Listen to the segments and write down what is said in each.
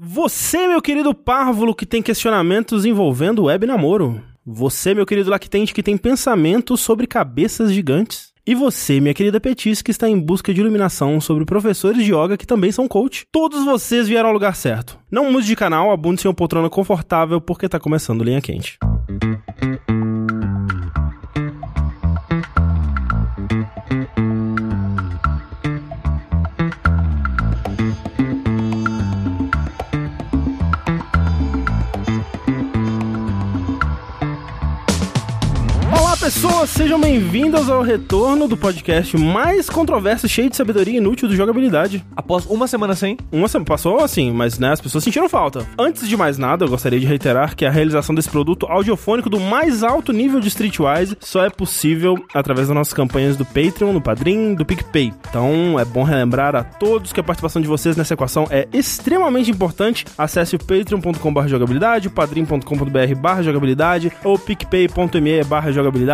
Você, meu querido párvulo que tem questionamentos envolvendo web namoro. Você, meu querido lactente que tem pensamentos sobre cabeças gigantes. E você, minha querida Petis, que está em busca de iluminação sobre professores de yoga que também são coach. Todos vocês vieram ao lugar certo. Não mude de canal, abunde em uma poltrona confortável porque está começando Linha Quente. Pessoas, sejam bem-vindas ao retorno do podcast mais controverso, cheio de sabedoria inútil do jogabilidade. Após uma semana sem? Uma semana passou assim, mas né, as pessoas sentiram falta. Antes de mais nada, eu gostaria de reiterar que a realização desse produto audiofônico do mais alto nível de Streetwise só é possível através das nossas campanhas do Patreon, do Padrim, do PicPay. Então é bom relembrar a todos que a participação de vocês nessa equação é extremamente importante. Acesse o patreon.com.br jogabilidade, o padrim.com.br jogabilidade ou picpay.me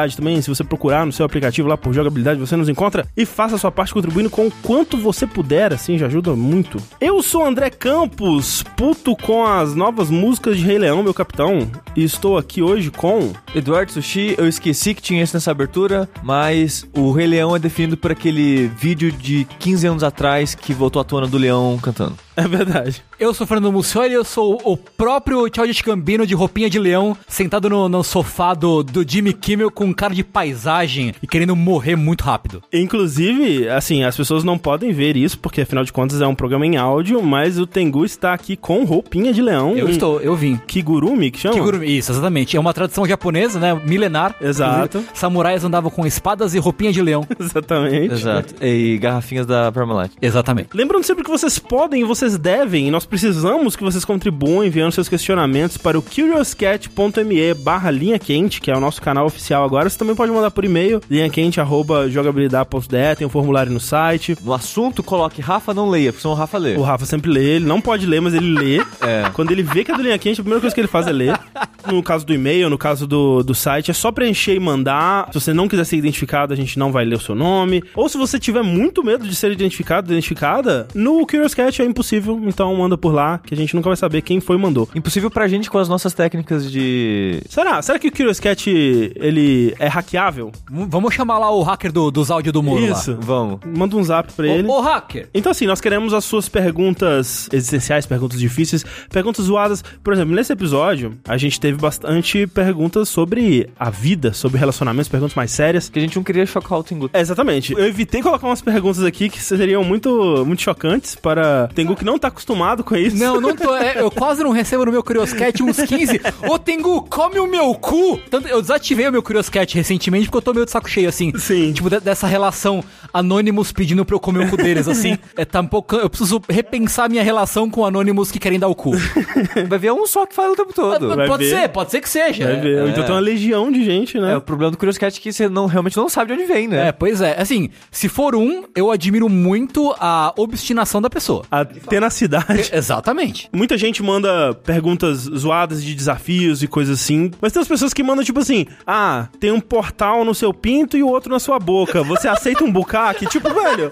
jogabilidade também. Se você procurar no seu aplicativo lá por jogabilidade, você nos encontra e faça a sua parte contribuindo com o quanto você puder, assim, já ajuda muito. Eu sou André Campos, puto com as novas músicas de Rei Leão, meu capitão, e estou aqui hoje com Eduardo Sushi. Eu esqueci que tinha isso nessa abertura, mas o Rei Leão é definido por aquele vídeo de 15 anos atrás que voltou à tona do leão cantando. É verdade. Eu sou Fernando Mussoli e eu sou o próprio Childish Gambino de roupinha de leão, sentado no, no sofá do, do Jimmy Kimmel com cara de paisagem e querendo morrer muito rápido. Inclusive, assim, as pessoas não podem ver isso, porque afinal de contas é um programa em áudio, mas o Tengu está aqui com roupinha de leão. Eu estou, eu vim. Kigurumi, que chama? Kigurumi, isso, exatamente. É uma tradição japonesa, né? Milenar. Exato. Samurais andavam com espadas e roupinha de leão. Exatamente. Exato. E garrafinhas da Parmalat. Exatamente. Lembrando sempre que vocês podem e vocês vocês devem e nós precisamos que vocês contribuam enviando seus questionamentos para o curiouscat.me barra linha quente, que é o nosso canal oficial agora. Você também pode mandar por e-mail, linhaquente.jogabilidade.de, tem um formulário no site. No assunto, coloque Rafa não leia, porque senão o Rafa lê. O Rafa sempre lê, ele não pode ler, mas ele lê. É. Quando ele vê que é do linha quente, a primeira coisa que ele faz é ler. No caso do e-mail, no caso do, do site, é só preencher e mandar. Se você não quiser ser identificado, a gente não vai ler o seu nome. Ou se você tiver muito medo de ser identificado, identificada, no Curious Cat é impossível impossível, então manda por lá, que a gente nunca vai saber quem foi e mandou. Impossível pra gente com as nossas técnicas de... Será? Será que o Curious Cat, ele é hackeável? V vamos chamar lá o hacker do, dos áudios do muro Isso. lá. Vamos. Manda um zap pra ele. Ô, hacker! Então assim, nós queremos as suas perguntas existenciais, perguntas difíceis, perguntas zoadas. Por exemplo, nesse episódio, a gente teve bastante perguntas sobre a vida, sobre relacionamentos, perguntas mais sérias. Que a gente não queria chocar o Tengu. É, exatamente. Eu evitei colocar umas perguntas aqui que seriam muito, muito chocantes para Tengu que não tá acostumado com isso. Não, não tô. É, eu quase não recebo no meu Curioscat uns 15. Ô, Tengu, come o meu cu! Tanto, eu desativei o meu Curioscat recentemente porque eu tô meio de saco cheio, assim. Sim. Tipo, de, dessa relação Anonymous pedindo pra eu comer o cu deles, assim. É, tá um pouco. Eu preciso repensar minha relação com Anonymous que querem dar o cu. Vai ver um só que fala o tempo todo. Vai pode ver. ser, pode ser que seja. Vai ver. É. Então tem uma legião de gente, né? É, o problema do Curious Cat é que você não, realmente não sabe de onde vem, né? É, pois é. Assim, se for um, eu admiro muito a obstinação da pessoa. A tenacidade. Exatamente. Muita gente manda perguntas zoadas de desafios e coisas assim, mas tem as pessoas que mandam tipo assim: ah, tem um portal no seu pinto e o outro na sua boca. Você aceita um bucaque? Tipo, velho.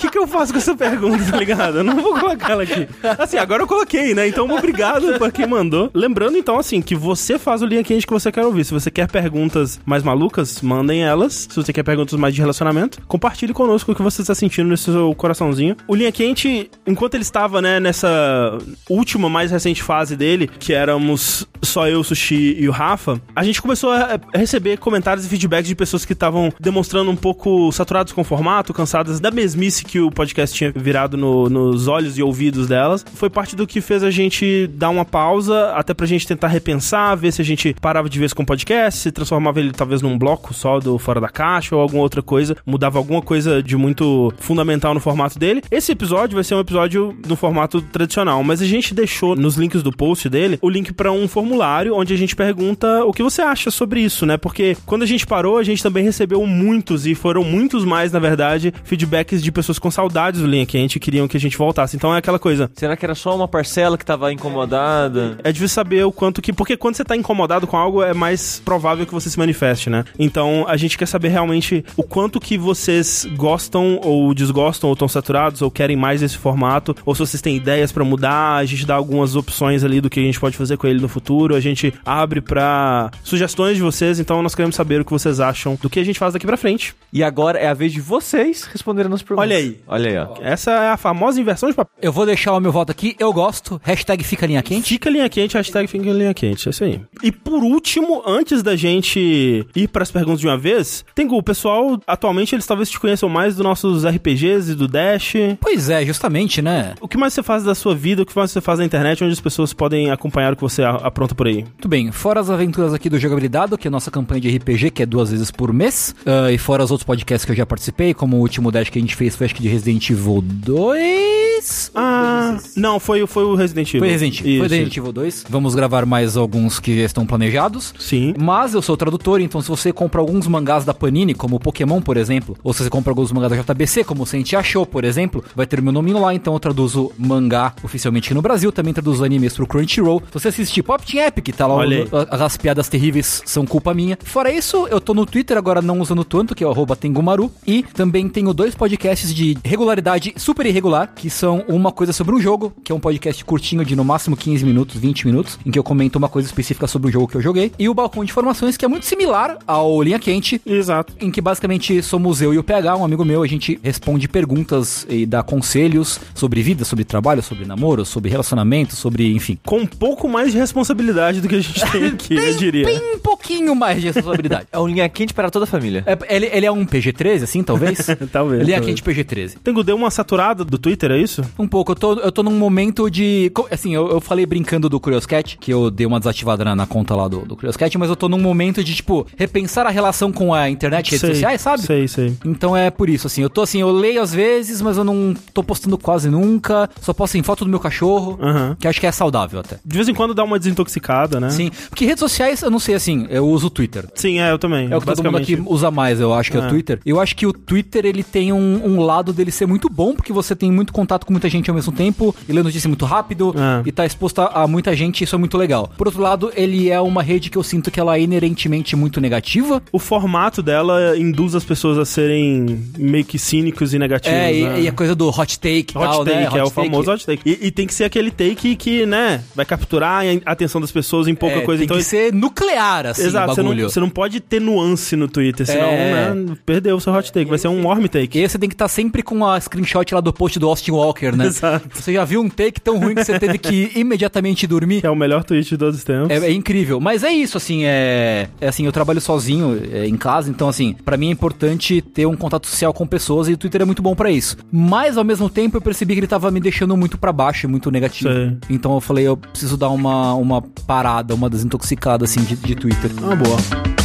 Que, que eu faço com essa pergunta, tá ligado? Eu não vou colocar ela aqui. Assim, agora eu coloquei, né? Então, obrigado pra quem mandou. Lembrando, então, assim, que você faz o linha quente que você quer ouvir. Se você quer perguntas mais malucas, mandem elas. Se você quer perguntas mais de relacionamento, compartilhe conosco o que você está sentindo nesse seu coraçãozinho. O linha quente, enquanto ele estava, né, nessa última, mais recente fase dele, que éramos só eu, o Sushi e o Rafa, a gente começou a receber comentários e feedbacks de pessoas que estavam demonstrando um pouco saturados com o formato, cansadas da mesmice que o podcast tinha virado no- nos olhos e ouvidos delas. Foi parte do que fez a gente dar uma pausa, até pra gente tentar repensar, ver se a gente parava de vez com o podcast, se transformava ele talvez num bloco só do Fora da Caixa ou alguma outra coisa, mudava alguma coisa de muito fundamental no formato dele. Esse episódio vai ser um episódio no formato tradicional, mas a gente deixou nos links do post dele o link pra um formulário onde a gente pergunta o que você acha sobre isso, né? Porque quando a gente parou, a gente também recebeu muitos e foram muitos mais, na verdade, feedbacks de pessoas com saudades do Linha Quente e queriam que a gente voltasse. Então é aquela coisa. Será que era só uma parcela que tava incomodada? É difícil saber o quanto que. Porque quando você tá incomodado com algo, é mais provável que você se manifeste, né? Então a gente quer saber realmente o quanto que vocês gostam ou desgostam, ou estão saturados, ou querem mais esse formato, ou se vocês têm ideias pra mudar, a gente dá algumas opções ali do que a gente pode fazer com ele no futuro, a gente abre pra sugestões de vocês, então nós queremos saber o que vocês acham do que a gente faz daqui pra frente. E agora é a vez de vocês responderem as perguntas. Olha aí. Olha aí, ó. Essa é a famosa inversão de papel. Eu vou deixar o meu voto aqui, eu gosto. Hashtag fica linha quente. Fica linha quente, hashtag fica linha quente, é isso aí. E por último, antes da gente ir para as perguntas de uma vez, Tengu, o pessoal, atualmente, eles talvez te conheçam mais dos nossos RPGs e do Dash. Pois é, justamente, né? O que mais você faz da sua vida, o que mais você faz na internet, onde as pessoas podem acompanhar o que você apronta por aí? Muito bem, fora as aventuras aqui do Jogabilidade, que é a nossa campanha de RPG, que é duas vezes por mês, ah, e fora os outros podcasts que eu já participei, como o último Dash que a gente fez foi acho que de Resident Evil 2. Ah, não, foi, foi o Resident Evil. Foi Resident Evil, foi Isso. Resident Evil 2. Vamos gravar mais alguns que estão planejados. Sim. Mas eu sou tradutor, então se você compra alguns mangás da Panini, como Pokémon, por exemplo, ou se você compra alguns mangás da JBC, como o Sente Achou, por exemplo, vai ter o meu nominho lá, então eu traduzo mangá oficialmente aqui no Brasil, também traduzo animes pro Crunchyroll. Se você assistir Pop Team Epic, tá lá Olha o, a- as piadas terríveis são culpa minha. Fora isso, eu tô no Twitter agora não usando tanto, que é o arroba Tengumaru, e também tenho dois podcasts de regularidade super irregular, que são uma coisa sobre um jogo, que é um podcast curtinho de no máximo 15 minutos, 20 minutos, em que eu comento uma coisa específica sobre o jogo que eu joguei, e o Balcão de Informações, que é muito similar ao Linha Quente, Exato. em que basicamente somos eu e o PH, um amigo meu, a gente responde perguntas e dá conselhos sobre vida, sobre trabalho, sobre namoro, sobre relacionamento, sobre, enfim. Com um pouco mais de responsabilidade do que a gente tem aqui, eu diria. Bem um pouquinho mais de responsabilidade. É um linha quente para toda a família. É, ele, ele é um PG-13, assim, talvez? Talvez, Ele é talvez. quente PG-13. Tengu, deu uma saturada do Twitter, é isso? Um pouco, eu tô, eu tô num momento de. Assim, eu, eu falei brincando do Curioscat, que eu dei uma desativada na, na conta lá do, do Curioscat, mas eu tô num momento de, tipo, repensar a relação com a internet e redes Sei, sociais, sabe? Sei, sei. Então é por isso, assim, eu tô assim, eu leio às vezes, mas eu não tô postando quase nunca. Só posto em foto do meu cachorro, Aham. que acho que é saudável até. De vez em quando dá uma desintoxicada, né? Sim, porque redes sociais, eu não sei assim, eu uso o Twitter. Sim, é, eu também. É o que todo mundo aqui usa mais, eu acho que é, É. o Twitter. Eu acho que o Twitter, ele tem um, um lado dele ser muito bom, porque você tem muito contato com muita gente ao mesmo tempo, e lê notícia muito rápido, É. e tá exposto a, a muita gente, isso é muito legal. Por outro lado, ele é uma rede que eu sinto que ela é inerentemente muito negativa. O formato dela induz as pessoas a serem meio que cínicos e negativos. É, e, né? e a coisa do hot take Hot tal, take, né? é o Hot take. famoso hot take. E, e tem que ser aquele take que, né, vai capturar a atenção das pessoas em pouca É, coisa. Tem então, que ser nuclear, assim, Exato, o você não, você não pode ter nuance no Twitter, senão, É. né, perdeu o seu hot take. Vai ser um warm take. E aí você tem que estar sempre com a screenshot lá do post do Austin Walker, né? Exato. Você já viu um take tão ruim que você teve que imediatamente dormir? É o melhor tweet de todos os tempos. É, é incrível, mas é isso, assim, é, é assim, eu trabalho sozinho é, em casa, então assim, pra mim é importante ter um contato social com pessoas e o Twitter é muito bom pra isso. Mas ao mesmo tempo eu percebi que ele tava me deixando muito pra baixo, muito negativo. Sei. Então eu falei, eu preciso dar uma, uma parada, uma desintoxicada assim de, de Twitter. Ah, boa.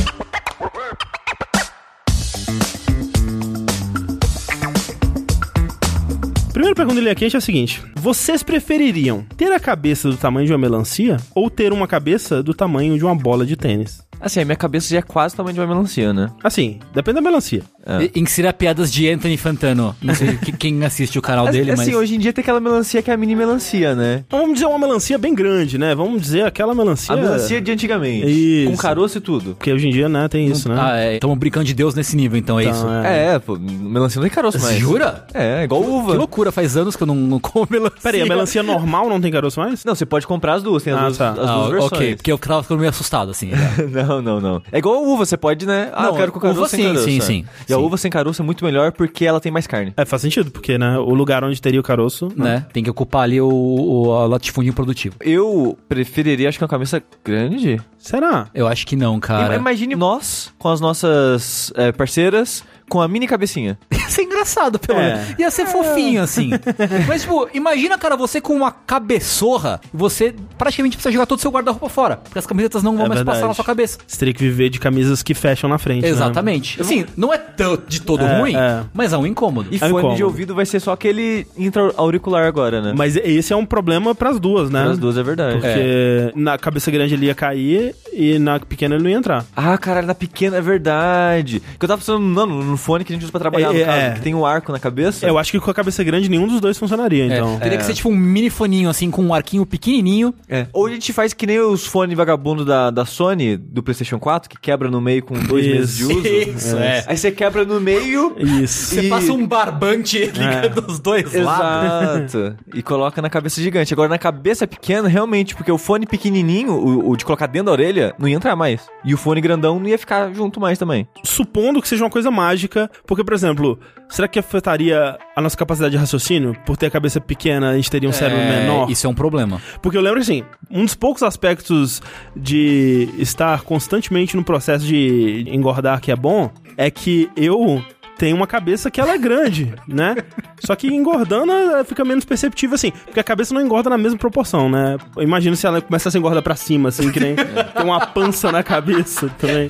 Primeira pergunta do Linha Quente é a seguinte: Vocês prefeririam ter a cabeça do tamanho de uma melancia ou ter uma cabeça do tamanho de uma bola de tênis? Assim, a minha cabeça já é quase o tamanho de uma melancia, né? Assim, depende da melancia. É. E- Insira piadas de Anthony Fantano. Não sei que- quem assiste o canal dele, assim, mas. hoje em dia tem aquela melancia que é a mini melancia, né? Então vamos dizer uma melancia bem grande, né? Vamos dizer aquela melancia. A melancia de antigamente. Isso. Com caroço e tudo. Porque hoje em dia, né, tem isso, né? Ah, é. Estamos brincando de Deus nesse nível, então é Então, isso. é. É, pô, melancia não tem caroço mais. Jura? É, igual uva. Que loucura, faz anos que eu não, não como melancia. Peraí, a melancia normal não tem caroço mais? Não, você pode comprar as duas, tem as, Ah, duas, tá. as Ah, duas versões. ok, porque eu tava ficando meio assustado, assim. Não, não, não. É igual a uva, você pode, né? Ah, Não, eu quero com caroço uva sem sim, caroço. sim, é. sim, E a uva sem caroço é muito melhor porque ela tem mais carne. É, faz sentido, porque, né, o lugar onde teria o caroço... né? Tem que ocupar ali o, o a latifúndio produtivo. Eu preferiria, acho que uma cabeça grande. Será? Eu acho que não, cara. Imagine nós, com as nossas é, parceiras, com a mini cabecinha. Ia ser engraçado, pelo É. menos. Ia ser fofinho, assim. Mas, tipo, imagina, cara, você com uma cabeçorra, você praticamente precisa jogar todo o seu guarda-roupa fora. Porque as camisetas não vão É mais verdade. passar na sua cabeça. Você teria que viver de camisas que fecham na frente, né? Exatamente. Assim, não é tão- de todo É, ruim, é. mas é um incômodo. E É fone incômodo. de ouvido vai ser só aquele intra-auricular agora, né? Mas esse é um problema pras duas, né? As duas é verdade. Porque na cabeça grande ele ia cair e na pequena ele não ia entrar. Ah, caralho, na pequena é verdade. Que eu tava pensando, não, no fone que a gente usa pra trabalhar, É, no é, É. Que tem um arco na cabeça. Eu acho que com a cabeça grande nenhum dos dois funcionaria, É, então. teria que ser tipo um mini foninho, assim, com um arquinho pequenininho. É. Ou a gente faz que nem os fones vagabundo da, da Sony, do PlayStation 4, que quebra no meio com dois Isso. meses de uso. Isso, é. Aí você quebra no meio. Isso. Você E- passa um barbante ligando os dois lados. Exato. e coloca na cabeça gigante. Agora, na cabeça pequena, realmente, porque o fone pequenininho, o, o de colocar dentro da orelha, não ia entrar mais. E o fone grandão não ia ficar junto mais também. Supondo que seja uma coisa mágica, porque, por exemplo, será que afetaria a nossa capacidade de raciocínio? Por ter a cabeça pequena, a gente teria um cérebro É, menor? Isso é um problema. Porque eu lembro assim, um dos poucos aspectos de estar constantemente no processo de engordar que é bom é que eu tenho uma cabeça que ela é grande, né? Só que engordando ela fica menos perceptível assim, porque a cabeça não engorda na mesma proporção, né? Eu imagino se ela começasse a engordar pra cima, assim, que nem tem uma pança na cabeça também.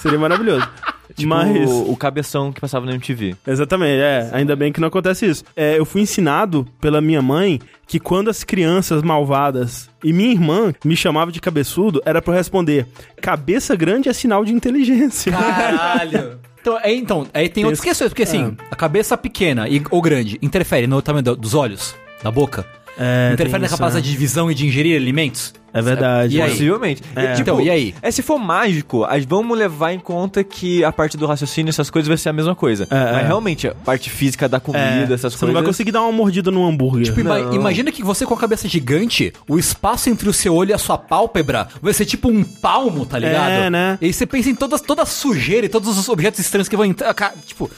Seria maravilhoso. Tipo Mas. o, o cabeção que passava no MTV. Exatamente, é. Ainda bem que não acontece isso. É, eu fui ensinado pela minha mãe que quando as crianças malvadas e minha irmã me chamavam de cabeçudo, era pra eu responder: cabeça grande é sinal de inteligência. Caralho. Então, é, então, aí tem outras Esse- questões, porque assim, Ah. a cabeça pequena e, ou grande interfere no tamanho do- dos olhos, da boca. É, interfere tem na capacidade é. de visão e de ingerir alimentos. É verdade. E? Possivelmente. É. tipo, Então, e aí? É, se for mágico, vamos levar em conta que a parte do raciocínio, essas coisas vai ser a mesma coisa. É, Mas é. realmente, a parte física da comida, É, essas você coisas. não vai conseguir dar uma mordida no hambúrguer. Tipo, ima- imagina que você com a cabeça gigante, o espaço entre o seu olho e a sua pálpebra vai ser tipo um palmo, tá ligado? É, né? E aí você pensa em todas, toda a sujeira e todos os objetos estranhos que vão entrar. Tipo,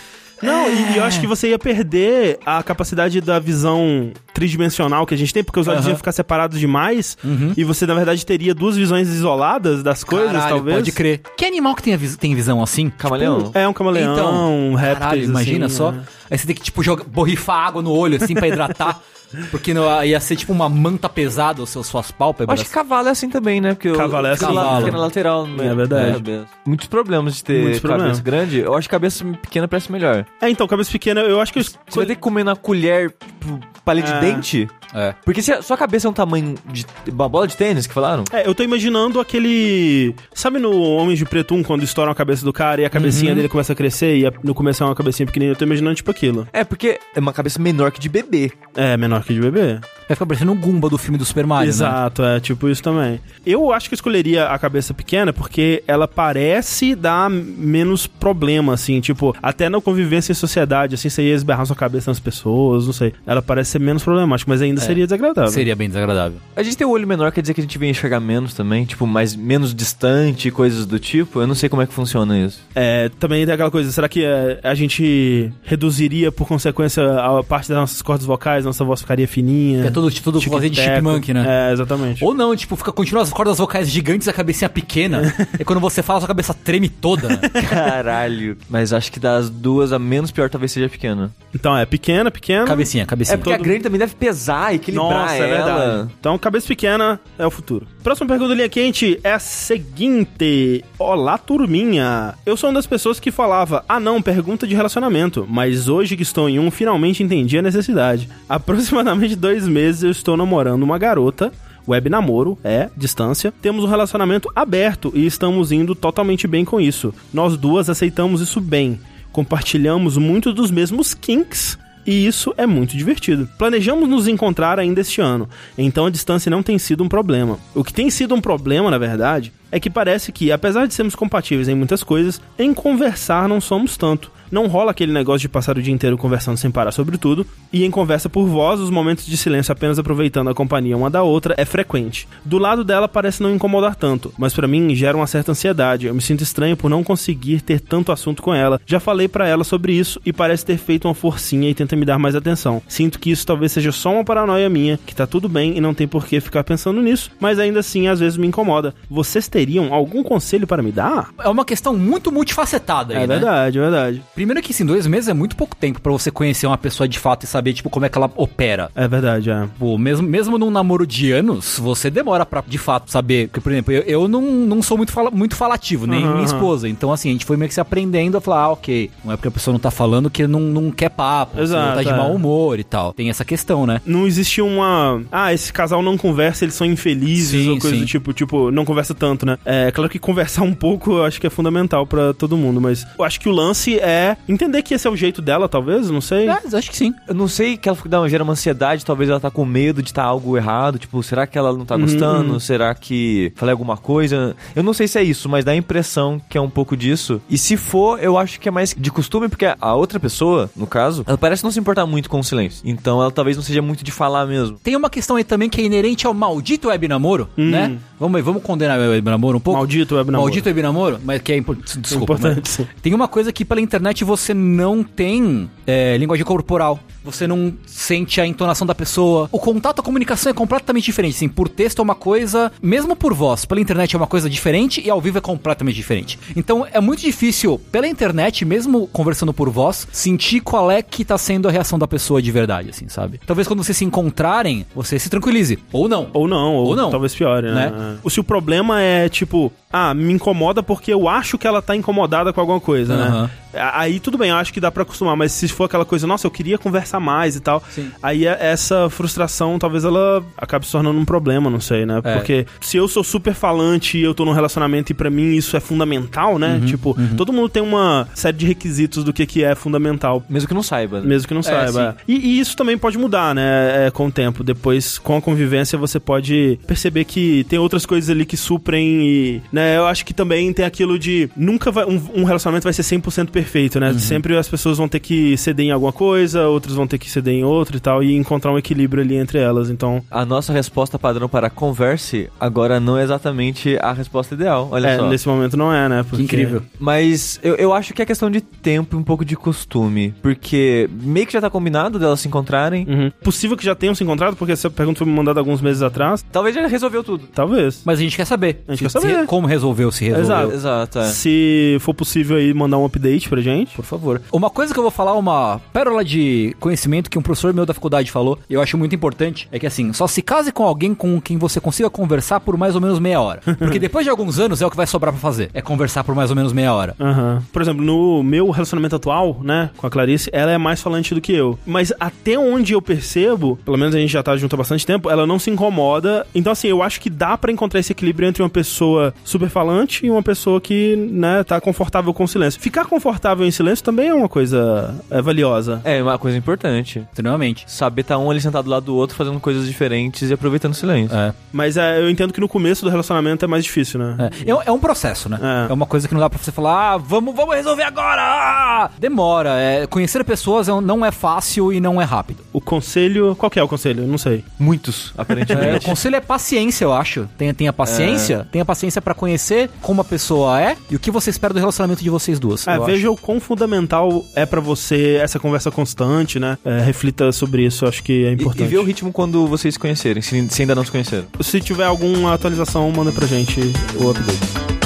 Não, e eu acho que você ia perder a capacidade da visão tridimensional que a gente tem, porque os olhos iam ficar separados demais, e você, na verdade, teria duas visões isoladas das coisas, caralho, talvez. pode crer. Que animal que tem, vis- tem visão assim? Camaleão? É um camaleão, um répteis, Caralho, imagina assim, só. né? Aí você tem que, tipo, jogar, borrifar água no olho, assim, pra hidratar. Porque não, ia ser tipo uma manta pesada, os seus, suas Eu pálpebras. acho que cavalo é assim também, né? Porque o- Cavalo é assim. Cavalo. Fica na lateral. né? É verdade. cabeça. Muitos problemas de ter Muitos cabeça problemas. grande. Eu acho que cabeça pequena parece melhor. É, então, cabeça pequena, eu acho que eu Você vai ter que comer na colher tipo, palha de É. dente. É. Porque se a sua cabeça é um tamanho de uma bola de tênis que falaram? É, eu tô imaginando aquele. Sabe no Homens de Preto 1, quando estouram a cabeça do cara e a cabecinha dele começa a crescer e a- no começo é uma cabecinha pequenininha? Eu tô imaginando tipo aquilo. É, porque é uma cabeça menor que de bebê. É, menor que de bebê. Vai ficar parecendo um Goomba do filme do Super Mario, né? Exato, é tipo isso também. Eu acho que eu escolheria a cabeça pequena porque ela parece dar menos problema, assim, tipo, até na convivência em sociedade, assim, você ia esberrar sua cabeça nas pessoas, não sei. Ela parece ser menos problemática, mas ainda seria desagradável. Seria bem desagradável. A gente ter o olho menor quer dizer que a gente vem enxergar menos também, tipo, mais menos distante, coisas do tipo. Eu não sei como é que funciona isso. É, também tem aquela coisa, será que é, a gente reduziria por consequência a parte das nossas cordas vocais, nossa voz ficaria fininha? É tudo, tudo fazer de chipmunk, né? É, exatamente. Ou não, tipo, fica, continua as cordas vocais gigantes e a cabecinha pequena. e quando você fala, sua cabeça treme toda. né? Caralho. Mas acho que das duas, a menos pior talvez seja a pequena. Então, é pequena, pequena. cabecinha, É cabecinha. porque a grande também deve pesar, equilibrar Nossa, é ela. verdade. Então, cabeça pequena é o futuro. Próxima pergunta do linha quente é a seguinte: Olá, turminha. Eu sou uma das pessoas que falava, ah não, pergunta de relacionamento. Mas hoje que estou em um, finalmente entendi a necessidade. Aproximadamente dois meses eu estou namorando uma garota. Web namoro, é, distância. Temos um relacionamento aberto e estamos indo totalmente bem com isso. Nós duas aceitamos isso bem. Compartilhamos muito dos mesmos kinks e isso é muito divertido. Planejamos nos encontrar ainda este ano, então a distância não tem sido um problema. O que tem sido um problema, na verdade, é que parece que, apesar de sermos compatíveis em muitas coisas, em conversar não somos tanto. Não rola aquele negócio de passar o dia inteiro conversando sem parar sobre tudo, e em conversa por voz, os momentos de silêncio apenas aproveitando a companhia uma da outra é frequente. Do lado dela parece não incomodar tanto, mas pra mim gera uma certa ansiedade. Eu me sinto estranho por não conseguir ter tanto assunto com ela. Já falei pra ela sobre isso e parece ter feito uma forcinha e tenta me dar mais atenção. Sinto que isso talvez seja só uma paranoia minha, que tá tudo bem e não tem por que ficar pensando nisso, mas ainda assim às vezes me incomoda. Vocês teriam algum conselho para me dar? É uma questão muito multifacetada aí, É né? verdade, é verdade. Primeiro que, assim, dois meses é muito pouco tempo pra você conhecer uma pessoa de fato e saber, tipo, como é que ela opera. É verdade, é. Pô, mesmo, mesmo num namoro de anos, você demora pra, de fato, saber. Porque, por exemplo, eu, eu não, não sou muito, fala, muito falativo, nem Aham, minha esposa. Então, assim, a gente foi meio que se aprendendo a falar, ah, ok. Não é porque a pessoa não tá falando que não, não quer papo, você não Exato, tá de é. mau humor e tal. Tem essa questão, né? Não existe uma. Ah, esse casal não conversa, eles são infelizes Sim, ou coisa sim. do tipo, tipo, não conversa tanto, né? É claro que conversar um pouco eu acho que é fundamental pra todo mundo, mas eu acho que o lance é entender que esse é o jeito dela, talvez, não sei. É, acho que sim. Eu não sei que ela não, gera uma ansiedade, talvez ela tá com medo de estar algo errado, tipo, será que ela não tá gostando? Será que falei alguma coisa? Eu não sei se é isso, mas dá a impressão que é um pouco disso. E se for, eu acho que é mais de costume, porque a outra pessoa, no caso, ela parece não se importar muito com o silêncio. Então ela talvez não seja muito de falar mesmo. Tem uma questão aí também que é inerente ao maldito web namoro, né? Vamos, aí, vamos condenar o web namoro um pouco. Maldito web namoro. Maldito web namoro, mas que é impor- desculpa, Importante, mas. Tem uma coisa que pela internet você não tem é, linguagem corporal. Você não sente a entonação da pessoa. O contato, a comunicação é completamente diferente. Assim, por texto é uma coisa, mesmo por voz, pela internet é uma coisa diferente e ao vivo é completamente diferente. Então é muito difícil, pela internet, mesmo conversando por voz, sentir qual é que tá sendo a reação da pessoa de verdade, assim, sabe? Talvez quando vocês se encontrarem, você se tranquilize. Ou não. Ou não, ou, Ou não. talvez piore, né? Né? Se o problema é, tipo, ah, me incomoda porque eu acho que ela tá incomodada com alguma coisa, Aham. né? A- Aí tudo bem, eu acho que dá pra acostumar, mas se for aquela coisa, nossa, eu queria conversar mais e tal, Sim. aí é- essa frustração talvez ela acabe se tornando um problema, não sei, né? É. Porque se eu sou super falante e eu tô num relacionamento e pra mim isso é fundamental, né? Uhum, tipo, todo mundo tem uma série de requisitos do que, que é fundamental Mesmo que não saiba. né? mesmo que não saiba. E, e isso também pode mudar, né? é, com o tempo. Depois, com a convivência, você pode perceber que tem outras coisas ali que suprem e... Né? Eu acho que também tem aquilo de... Nunca vai... Um, um relacionamento vai ser 100% perfeito, né? Sempre as pessoas vão ter que ceder em alguma coisa, outras vão ter que ceder em outra e tal, e encontrar um equilíbrio ali entre elas. Então... A nossa resposta padrão para converse agora não é exatamente a resposta ideal. Olha É, só. nesse momento não é, né? Porque... incrível. Mas eu, eu acho que é questão de tempo e um pouco de costume. Porque meio que já tá combinado delas se encontrarem. Uhum. Possível que já tenham se encontrado, porque essa pergunta foi me mandada alguns meses atrás. Talvez já resolveu tudo. Talvez. Mas a gente quer saber. A gente Se- quer saber. se- como resolveu, se resolveu. Exato. Exato, é. Se for possível aí mandar um update pra gente. Por favor. Uma coisa que eu vou falar, uma pérola de conhecimento que um professor meu da faculdade falou, e eu acho muito importante, é que assim, só se case com alguém com quem você consiga conversar por mais ou menos meia hora. Porque depois de alguns anos é o que vai sobrar pra fazer. É conversar por mais ou menos meia hora. Aham. Por exemplo, no meu relacionamento atual, né, com a Clarice, ela é mais falante do que eu. Mas até onde eu percebo, pelo menos a gente já tá junto há bastante tempo, ela não se incomoda. Então, assim, eu acho que dá pra encontrar esse equilíbrio entre uma pessoa super falante e uma pessoa que, né, tá confortável com o silêncio. Ficar confortável em silêncio também é uma coisa é, valiosa. É uma coisa importante. Extremamente. Saber tá um ali sentado do lado do outro fazendo coisas diferentes e aproveitando o silêncio. É. Mas é, eu entendo que no começo do relacionamento é mais difícil, né? É, É um- é processo, né? É. É. uma coisa que não dá pra você falar, ah, vamos, vamos resolver agora! ah!" Demora. É, conhecer pessoas não é fácil e não é rápido. O conselho. Qual que é o conselho? Não sei. Muitos, É, o aparentemente. conselho é paciência, eu acho. Tenha, tenha paciência, tenha paciência pra conhecer como a pessoa é e o que você espera do relacionamento de vocês duas. É, eu veja o quão fundamental é pra você essa conversa constante, né? É, reflita sobre isso, acho que é E, importante. e ver o ritmo quando vocês se conhecerem, se, se ainda não se conheceram. Se tiver alguma atualização, manda pra gente o update.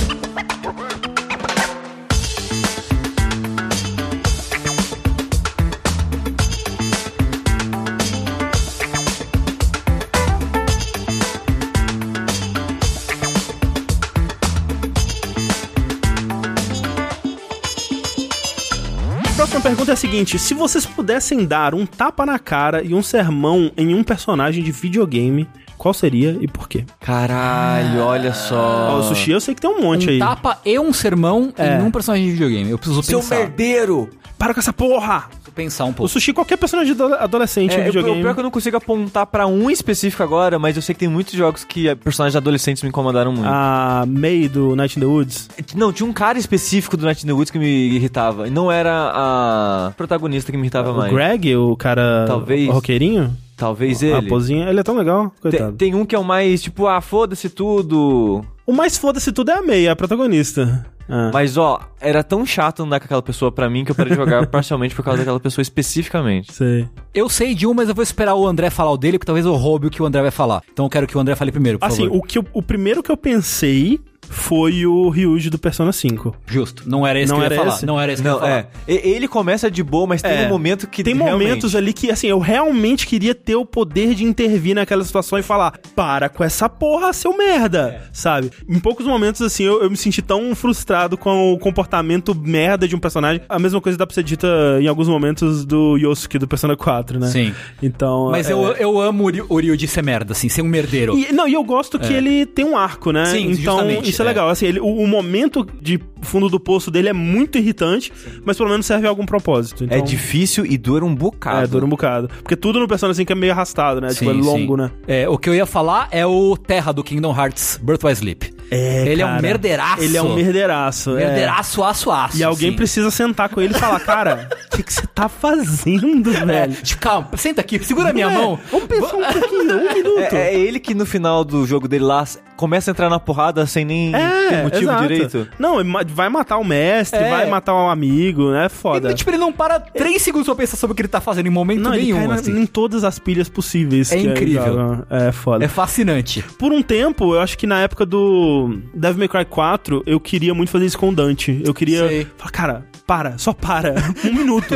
Pergunta é a seguinte: se vocês pudessem dar um tapa na cara e um sermão em um personagem de videogame, qual seria e por quê? Caralho, olha Ó, só. o sushi eu sei que tem um monte Um aí. tapa e um sermão É. em um personagem de videogame. Eu preciso Seu pensar. merdeiro! Para com essa porra! Preciso pensar um O pouco. sushi, qualquer personagem ado- adolescente em É, eu, videogame. o pior é que eu não consigo apontar pra um específico agora, mas eu sei que tem muitos jogos que eh, personagens adolescentes me incomodaram muito. A May do Night in the Woods. Não, tinha um cara específico do Night in the Woods que me irritava. E não era a protagonista que me irritava O mais. Greg, o cara. Talvez. O roqueirinho. Talvez A ele. raposinha. Ele é tão legal. Tem, Coitado. tem um que é o mais, tipo, ah, foda-se tudo. O mais foda-se tudo é a May, a protagonista. Ah. Mas, ó, era tão chato andar com aquela pessoa pra mim que eu parei de jogar parcialmente por causa daquela pessoa especificamente. Sei. Eu sei de um, mas eu vou esperar o André falar o dele, porque talvez eu roube o que o André vai falar. Então eu quero que o André fale primeiro, por Assim, favor. o, que eu- o primeiro que eu pensei foi o Ryuji do Persona 5. Justo. Não era esse Não que eu era ia falar. esse? Não era esse que eu Não, ia falar. é. Ele começa de boa, mas tem É. um momento que Tem realmente- momentos ali que, assim, eu realmente queria ter o poder de intervir naquela situação e falar: para com essa porra, seu merda, sabe? Em poucos momentos, assim, eu, eu me senti tão frustrado com o comportamento merda de um personagem. A mesma coisa dá pra ser dita em alguns momentos do Yosuke do Persona 4, né? Sim. Então. Mas é- eu, eu amo o Ryu- o Ryu de ser merda, assim, ser um merdeiro. E, não, e eu gosto que ele tem um arco, né? Sim, então justamente. Isso é, legal. Assim, ele, o, o momento de fundo do poço dele é muito irritante, mas pelo menos serve a algum propósito. É Então, difícil e dura um bocado. É, dura um bocado. Porque tudo no Persona 5 é meio arrastado, né? tipo, é longo, né? É, o que eu ia falar é o Terra do Kingdom Hearts Birth by Sleep. É, ele é cara. um merdeiraço. Ele é um merdeiraço. é. Merdeiraço, aço, aço. E alguém assim. precisa sentar com ele e falar, cara, o que, você tá fazendo, É, velho? tipo, calma, senta aqui, segura a minha É, mão. Vamos pensar um pouquinho, um minuto. É, é ele que no final do jogo dele lá começa a entrar na porrada sem nem ter motivo É, exato. direito. Não, vai matar o mestre, É. vai matar um amigo, né? Foda. Ele, tipo, ele não para três segundos pra pensar sobre o que ele tá fazendo em momento não, ele nenhum. cai na- assim. em todas as pilhas possíveis. É incrível. joga. É foda. É fascinante. Por um tempo, eu acho que na época do Devil May Cry 4, eu queria muito fazer isso com o Dante. Eu queria Sei. falar, cara, para, só para, um minuto.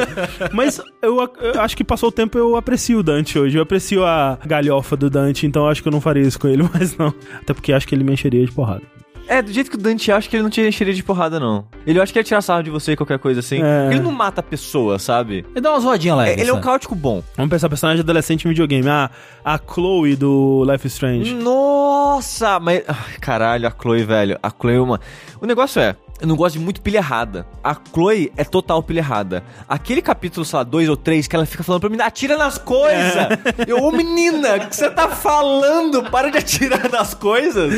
Mas eu, eu acho que passou o tempo eu aprecio o Dante hoje. Eu aprecio a galhofa do Dante, então eu acho que eu não faria isso com ele, mas não. Até porque acho que ele me encheria de porrada. É, do jeito que o Dante acha que ele não te encheria de porrada, não. Ele acha que ia tirar sarro de você, qualquer coisa assim. É. Ele não mata a pessoa, sabe? Ele dá uma zoadinha lá. É, ele é um caótico bom. Vamos pensar personagem adolescente em videogame. Ah, a Chloe do Life is. Strange. Nossa, mas. Ai, caralho, a Chloe, velho. A Chloe é uma. O negócio é. Eu não gosto de muito pilha errada. A Chloe é total pilha errada. Aquele capítulo, sei lá, dois ou três, que ela fica falando pra mim, atira nas coisas! Eu, ô menina, o que você tá falando? Para de atirar nas coisas!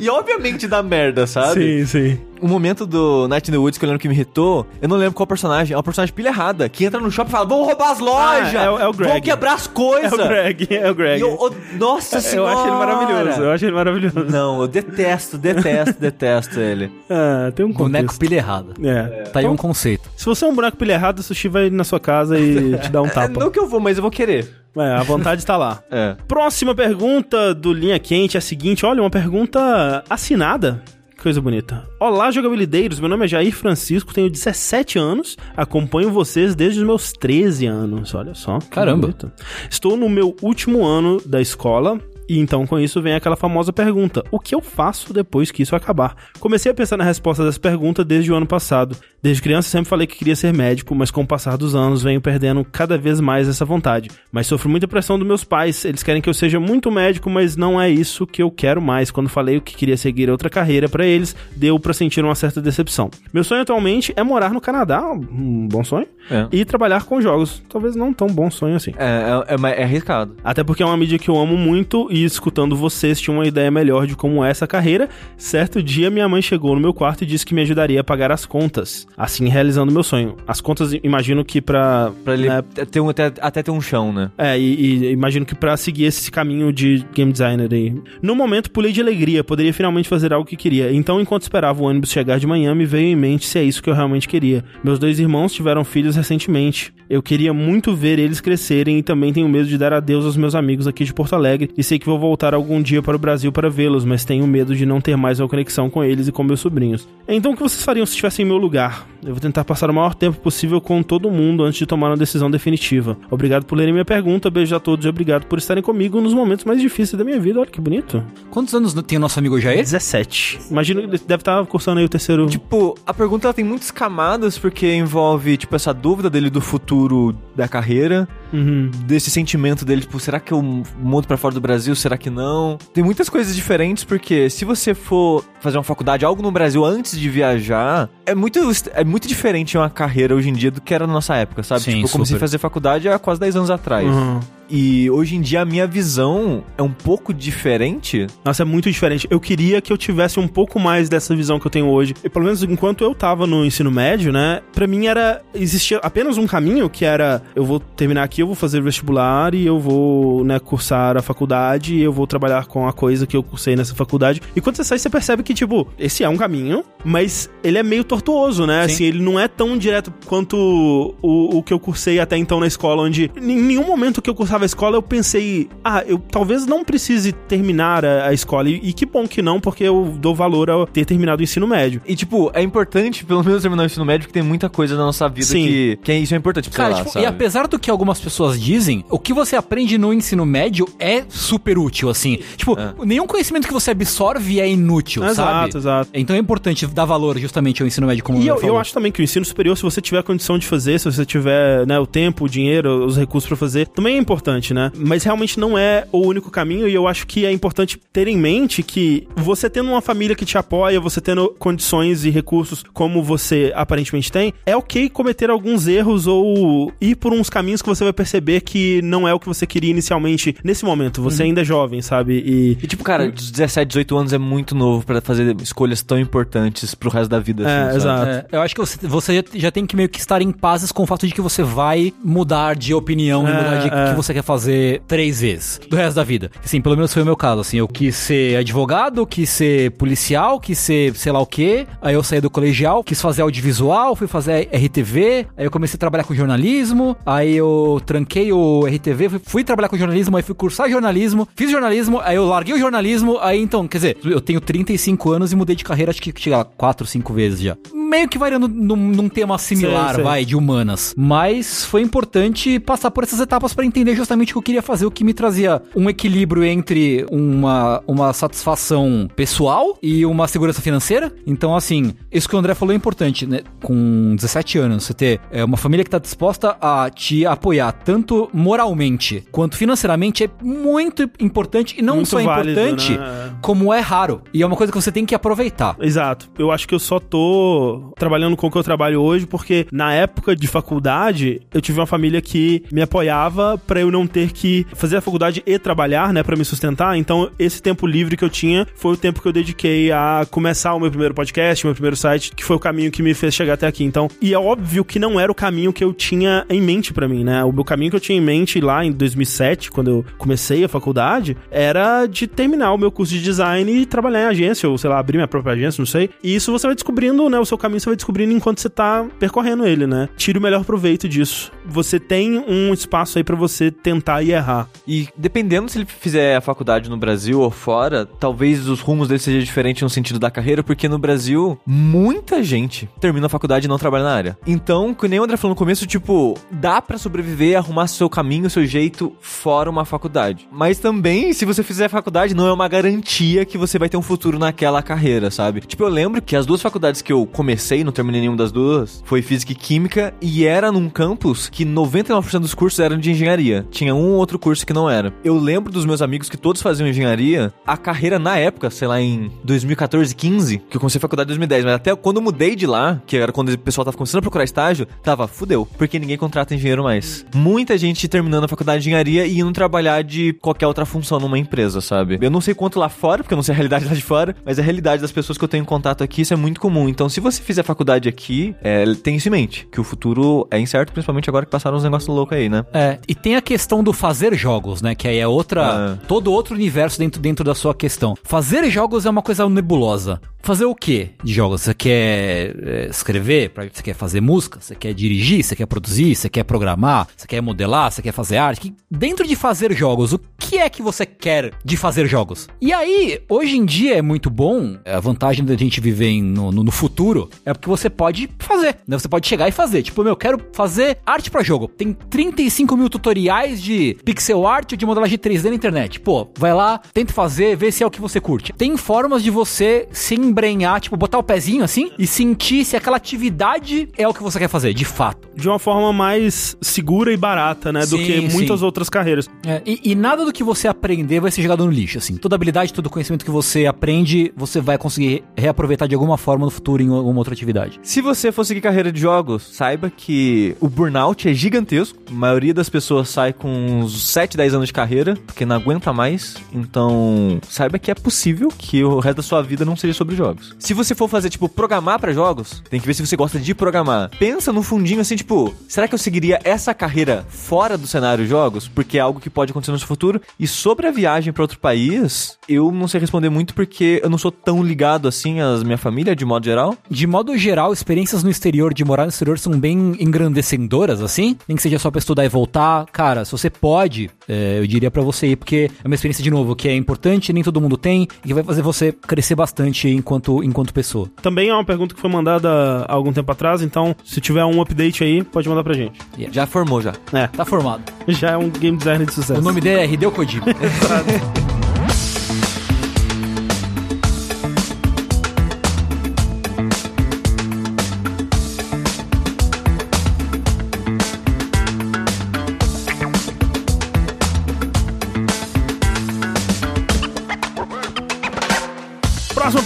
E obviamente dá merda, sabe? Sim, sim. O momento do Night in the Woods que eu lembro que me irritou, eu não lembro qual personagem. É um personagem pilha errada, que entra no shopping e fala: vamos roubar as lojas! é o- é o Greg. Vamos quebrar as É coisas! o Greg, é o Greg. E eu, oh, nossa eu senhora! acho ele maravilhoso, eu acho ele maravilhoso. Não, eu detesto, detesto, detesto ele. Ah, tem um Boneco contexto. pilha errada. É. Tá aí um conceito. Se você é um boneco pilha errado, o sushi vai na sua casa e te dá um É, tapa. não que eu vou, mas eu vou querer. É, a vontade tá lá. É. Próxima pergunta do Linha Quente é a seguinte: olha, uma pergunta assinada. Coisa bonita. Olá, jogabilideiros. Meu nome é Jair Francisco, tenho 17 anos, acompanho vocês desde os meus 13 anos. Olha só. Caramba. bonito. Estou no meu último ano da escola. E então com isso vem aquela famosa pergunta: o que eu faço depois que isso acabar? Comecei a pensar na resposta dessa pergunta desde o ano passado. Desde criança sempre falei que queria ser médico, mas com o passar dos anos venho perdendo cada vez mais essa vontade. Mas sofro muita pressão dos meus pais, eles querem que eu seja muito médico, mas não é isso que eu quero mais. Quando falei que queria seguir outra carreira para eles, deu pra sentir uma certa decepção. Meu sonho atualmente é morar no Canadá, um bom sonho, É. e trabalhar com jogos. Talvez não tão bom sonho assim. É, é, é, é arriscado. Até porque é uma mídia que eu amo muito e escutando vocês tinha uma ideia melhor de como é essa carreira. Certo dia minha mãe chegou no meu quarto e disse que me ajudaria a pagar as contas, assim realizando meu sonho. As contas, imagino que pra... Pra ele né, ter um, até, até ter um chão, né? é, e, e imagino que pra seguir esse caminho de game designer aí. No momento, pulei de alegria, poderia finalmente fazer algo que queria. Então, enquanto esperava o ônibus chegar de manhã, me veio em mente se é isso que eu realmente queria. Meus dois irmãos tiveram filhos recentemente. Eu queria muito ver eles crescerem e também tenho medo de dar adeus aos meus amigos aqui de Porto Alegre e sei que vou voltar algum dia para o Brasil para vê-los, mas tenho medo de não ter mais uma conexão com eles e com meus sobrinhos. Então, o que vocês fariam se estivessem em meu lugar? Eu vou tentar passar o maior tempo possível com todo mundo antes de tomar uma decisão definitiva. Obrigado por lerem minha pergunta, beijo a todos e obrigado por estarem comigo nos momentos mais difíceis da minha vida. Olha que bonito. Quantos anos tem o nosso amigo Jair? 17. Imagino que ele deve estar cursando aí o terceiro. Tipo, a pergunta ela tem muitas camadas porque envolve, tipo, essa dúvida dele do futuro da carreira, Uhum. desse sentimento dele, tipo, será que eu mudo pra fora do Brasil? Será que não? Tem muitas coisas diferentes porque se você for fazer uma faculdade, algo no Brasil antes de viajar, é muito, é muito diferente uma carreira hoje em dia do que era na nossa época, sabe? Sim, tipo, eu comecei a super. fazer faculdade há quase 10 anos atrás. Uhum. E hoje em dia a minha visão é um pouco diferente. Nossa, é muito diferente. Eu queria que eu tivesse um pouco mais dessa visão que eu tenho hoje. E pelo menos enquanto eu tava no ensino médio, né? Pra mim era. Existia apenas um caminho que era: eu vou terminar aqui, eu vou fazer vestibular e eu vou, né, cursar a faculdade e eu vou trabalhar com a coisa que eu cursei nessa faculdade. E quando você sai, você percebe que, tipo, esse é um caminho, mas ele é meio tortuoso, né? Sim. Assim, ele não é tão direto quanto o, o que eu cursei até então na escola, onde em nenhum momento que eu cursava a escola eu pensei, ah, eu talvez não precise terminar a, a escola. E, e que bom que não, porque eu dou valor a ter terminado o ensino médio. E, tipo, é importante, pelo menos, terminar o ensino médio, porque tem muita coisa na nossa vida Sim. que, que isso é importante. Cara, lá, tipo, sabe? e apesar do que algumas pessoas dizem, o que você aprende no ensino médio é super útil, assim. Tipo, nenhum conhecimento que você absorve é inútil, Exato, sabe? exato. Então é importante dar valor justamente ao ensino médio como E eu, eu acho também que o ensino superior, se você tiver a condição de fazer, se você tiver né, o tempo, o dinheiro, os recursos pra fazer, também é importante. Importante, né? Mas realmente não é o único caminho e eu acho que é importante ter em mente que você tendo uma família que te apoia, você tendo condições e recursos como você aparentemente tem, é ok cometer alguns erros ou ir por uns caminhos que você vai perceber que não é o que você queria inicialmente nesse momento. Você ainda é jovem, sabe? E E tipo, cara, dos 17, 18 anos é muito novo pra fazer escolhas tão importantes pro resto da vida. É, assim, sabe? exato. É, eu acho que você, você já tem que meio que estar em pazes com o fato de que você vai mudar de opinião e É, mudar de é. que você quer fazer três vezes do resto da vida. Assim, pelo menos foi o meu caso. Assim, eu quis ser advogado, quis ser policial, quis ser sei lá o quê. Aí eu saí do colegial, quis fazer audiovisual, fui fazer RTV. Aí eu comecei a trabalhar com jornalismo. Aí eu tranquei o RTV, fui, fui trabalhar com jornalismo, aí fui cursar jornalismo, fiz jornalismo, aí eu larguei o jornalismo. Aí então, quer dizer, eu tenho 35 anos e mudei de carreira, acho que chega lá, 4, 5 vezes já. Meio que variando num, num tema similar, Sei, sei. vai, de humanas. Mas foi importante passar por essas etapas pra entender justamente o que eu queria fazer, o que me trazia um equilíbrio entre uma, uma satisfação pessoal e uma segurança financeira. Então, assim, isso que o André falou é importante, né? Com 17 anos, você ter é, uma família que tá disposta a te apoiar tanto moralmente quanto financeiramente é muito importante e não Muito só válido, importante, né? como é raro. E é uma coisa que você tem que aproveitar. Exato. Eu acho que eu só tô trabalhando com o que eu trabalho hoje porque na época de faculdade eu tive uma família que me apoiava pra eu não ter que fazer a faculdade e trabalhar, né, Pra me sustentar. Então esse tempo livre que eu tinha foi o tempo que eu dediquei a começar o meu primeiro podcast, meu primeiro site, que foi o caminho que me fez chegar até aqui. Então, e é óbvio que não era o caminho que eu tinha em mente pra mim, né? O meu caminho que eu tinha em mente lá em 2007, quando eu comecei a faculdade, era de terminar o meu curso de design e trabalhar em agência, ou sei lá, abrir minha própria agência, não sei. E isso você vai descobrindo, né? O seu caminho você vai descobrindo enquanto você tá percorrendo ele, né? Tire o melhor proveito disso. Você tem um espaço aí pra você tentar e errar. E dependendo se ele fizer a faculdade no Brasil ou fora, talvez os rumos dele sejam diferentes no sentido da carreira, porque no Brasil, muita gente termina a faculdade e não trabalha na área. Então, que nem o André falou no começo, tipo, dá pra sobreviver, arrumar seu caminho, seu jeito fora uma faculdade. Mas também, se você fizer faculdade, não é uma garantia que você vai ter um futuro naquela carreira, sabe? Tipo, eu lembro que as duas faculdades que eu comecei, não terminei nenhuma das duas, foi Física e Química, e era num campus que 99% dos cursos eram de engenharia. Tinha um ou outro curso que não era. Eu lembro dos meus amigos que todos faziam engenharia, a carreira na época, sei lá, em 2014, 15, que eu comecei a faculdade em 2010, mas até quando eu mudei de lá, que era quando o pessoal tava começando a procurar estágio, tava fudeu, porque ninguém contrata engenheiro mais. Muita gente terminando a faculdade de engenharia e indo trabalhar de qualquer outra função numa empresa, sabe? Eu não sei quanto lá fora, porque eu não sei a realidade lá de fora, mas a realidade das pessoas que eu tenho contato aqui, isso é muito comum. Então, se você fizer faculdade aqui, é, tem isso em mente, que o futuro é incerto, principalmente agora que passaram uns negócios loucos aí, né? É, e tem a questão do fazer jogos, né? Que aí é outra. É. Todo outro universo dentro, dentro da sua questão. Fazer jogos é uma coisa nebulosa. Fazer o que de jogos? Você quer é, escrever? Você quer fazer música? Você quer dirigir? Você quer produzir? Você quer programar? Você quer modelar? Você quer fazer arte? Dentro de fazer jogos, o que é que você quer de fazer jogos? E aí, hoje em dia é muito bom, a vantagem da gente viver em- no, no, no futuro é porque você pode fazer, né? Você pode chegar e fazer. Tipo, meu, quero fazer arte pra jogo. Tem 35 mil tutoriais de pixel art ou de modelagem 3D na internet. Pô, vai lá, tenta fazer, vê se é o que você curte. Tem formas de você se embrenhar, tipo, botar o pezinho assim e sentir se aquela atividade é o que você quer fazer, de fato. De uma forma mais segura e barata, né? do Sim, que muitas sim. outras carreiras. É, e, e nada do que você aprender vai ser jogado no lixo, assim. Toda habilidade, todo conhecimento que você aprende, você vai conseguir reaproveitar de alguma forma no futuro em alguma outra atividade. Se você for seguir carreira de jogos, saiba que o burnout é gigantesco. A maioria das pessoas sai com uns 7, 10 anos de carreira, porque não aguenta mais. Então, saiba que é possível que o resto da sua vida não seja sobre jogos. Se você for fazer, tipo, programar pra jogos, tem que ver se você gosta de programar. Pensa no fundinho assim, tipo, será que eu seguiria essa carreira fora do cenário jogos? Porque é algo que pode acontecer no seu futuro. E sobre a viagem pra outro país, eu não sei responder muito porque eu não sou tão ligado assim à minha família, de modo geral. De modo geral, experiências no exterior, de morar no exterior, são bem engrandecedoras, assim. Nem que seja só pra estudar e voltar. Cara, se você pode, é, eu diria pra você ir, porque é uma experiência, de novo, que é importante, nem todo mundo tem, e que vai fazer você crescer bastante enquanto, enquanto pessoa. Também é uma pergunta que foi mandada há algum tempo atrás, então se tiver um update aí, pode mandar pra gente. Já formou, já. É, Tá formado. já é um game designer de sucesso. O nome dele é Hideo Kojima. Próxima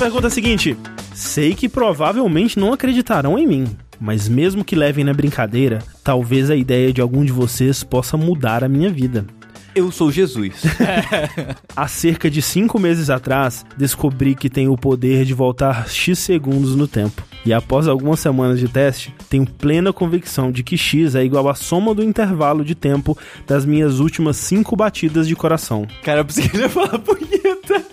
pergunta é a seguinte: Sei que provavelmente não acreditarão em mim, mas mesmo que levem na brincadeira, talvez a ideia de algum de vocês possa mudar a minha vida. Eu sou Jesus. Há cerca de cinco meses atrás, descobri que tenho o poder de voltar X segundos no tempo. E após algumas semanas de teste, tenho plena convicção de que X é igual à soma do intervalo de tempo das minhas últimas cinco batidas de coração. Cara, eu pensei que ele ia falar punheta.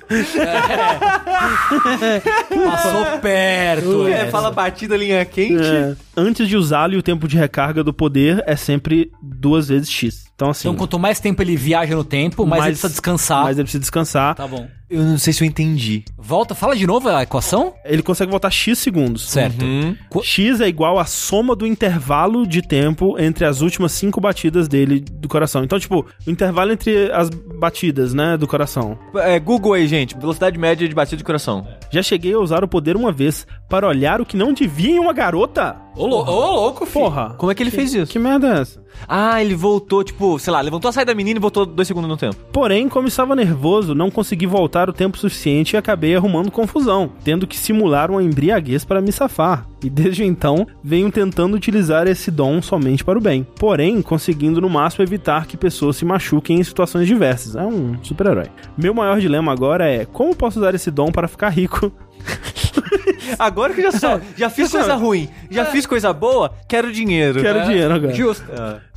Passou perto. É, fala batida, linha quente. É, antes de usá-lo, e o tempo de recarga do poder é sempre duas vezes X. Então, assim. Então, quanto mais tempo ele viaja no tempo, mais, ele precisa descansar. Mais ele precisa descansar. Tá bom. Eu não sei se eu entendi. Volta, fala de novo a equação? Ele consegue voltar X segundos. Certo. Uhum. X é igual à soma do intervalo de tempo entre as últimas cinco batidas dele do coração. Então, tipo, o intervalo entre as batidas, né, do coração. É, Google aí, gente. Velocidade média de batida de coração. Já cheguei a usar o poder uma vez para olhar o que não devia em uma garota. Ô, lou- ô, louco, filho. Porra. Como é que ele fez isso? Que merda é essa? Ah, ele voltou, tipo, sei lá, levantou a saída da menina e voltou dois segundos no tempo. Porém, como estava nervoso, não consegui voltar o tempo suficiente e acabei arrumando confusão, tendo que simular uma embriaguez para me safar. E desde então, venho tentando utilizar esse dom somente para o bem. Porém, conseguindo no máximo evitar que pessoas se machuquem em situações diversas. É um super-herói. Meu maior dilema agora é como posso usar esse dom para ficar rico? Agora que já só, já fiz coisa ruim, já fiz coisa boa, quero dinheiro. Quero dinheiro agora. Justo.